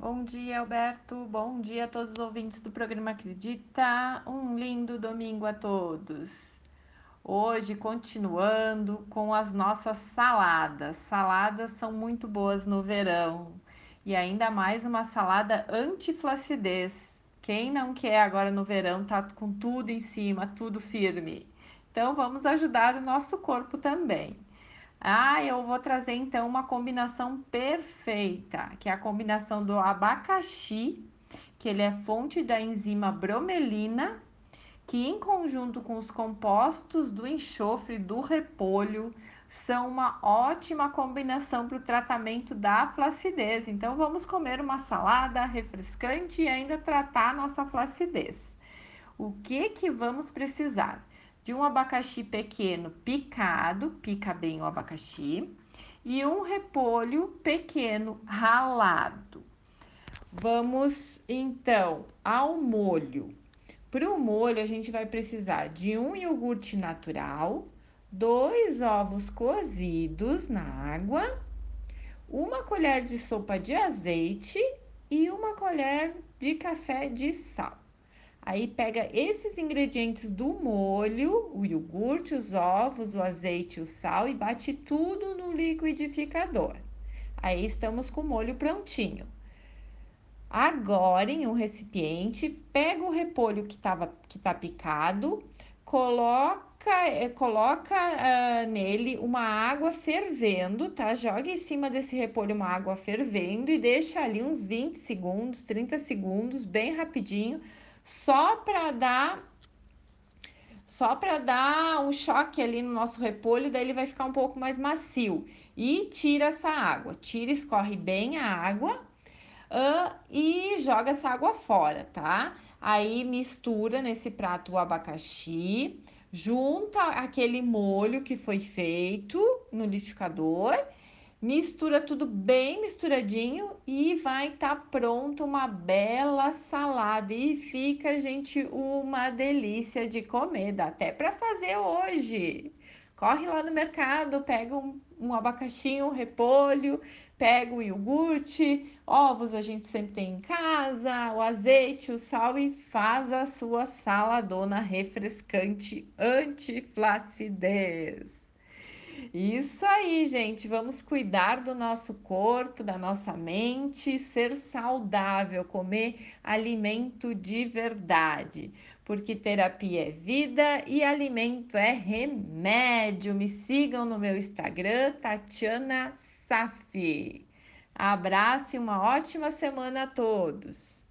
Bom dia, Alberto. Bom dia a todos os ouvintes do programa Acredita. Um lindo domingo a todos. Hoje, continuando com as nossas saladas. Saladas são muito boas no verão e ainda mais uma salada anti-flacidez. Quem não quer agora no verão tá com tudo em cima, tudo firme. Então, vamos ajudar o nosso corpo também. Ah, eu vou trazer então uma combinação perfeita, que é a combinação do abacaxi, que ele é fonte da enzima bromelina, que em conjunto com os compostos do enxofre do repolho são uma ótima combinação para o tratamento da flacidez. Então vamos comer uma salada refrescante e ainda tratar a nossa flacidez. O que que vamos precisar? De um abacaxi pequeno picado, pica bem o abacaxi, e um repolho pequeno ralado. Vamos então ao molho. Para o molho, a gente vai precisar de um iogurte natural, dois ovos cozidos na água, uma colher de sopa de azeite e uma colher de café de sal. Aí pega esses ingredientes do molho, o iogurte, os ovos, o azeite, o sal e bate tudo no liquidificador. Aí estamos com o molho prontinho. Agora, em um recipiente, pega o repolho que estava que tá picado, coloca, eh, coloca uh, nele uma água fervendo, tá? Joga em cima desse repolho uma água fervendo e deixa ali uns 20 segundos, 30 segundos, bem rapidinho só para dar só para dar um choque ali no nosso repolho, daí ele vai ficar um pouco mais macio. E tira essa água, tira, escorre bem a água uh, e joga essa água fora, tá? Aí mistura nesse prato o abacaxi, junta aquele molho que foi feito no liquidificador Mistura tudo bem misturadinho e vai estar tá pronto uma bela salada e fica, gente, uma delícia de comer, dá até para fazer hoje. Corre lá no mercado, pega um, um abacaxi, um repolho, pega o iogurte, ovos a gente sempre tem em casa, o azeite, o sal e faz a sua saladona refrescante anti-flacidez. Isso aí, gente. Vamos cuidar do nosso corpo, da nossa mente, ser saudável, comer alimento de verdade. Porque terapia é vida e alimento é remédio. Me sigam no meu Instagram, Tatiana Safi. Abraço e uma ótima semana a todos.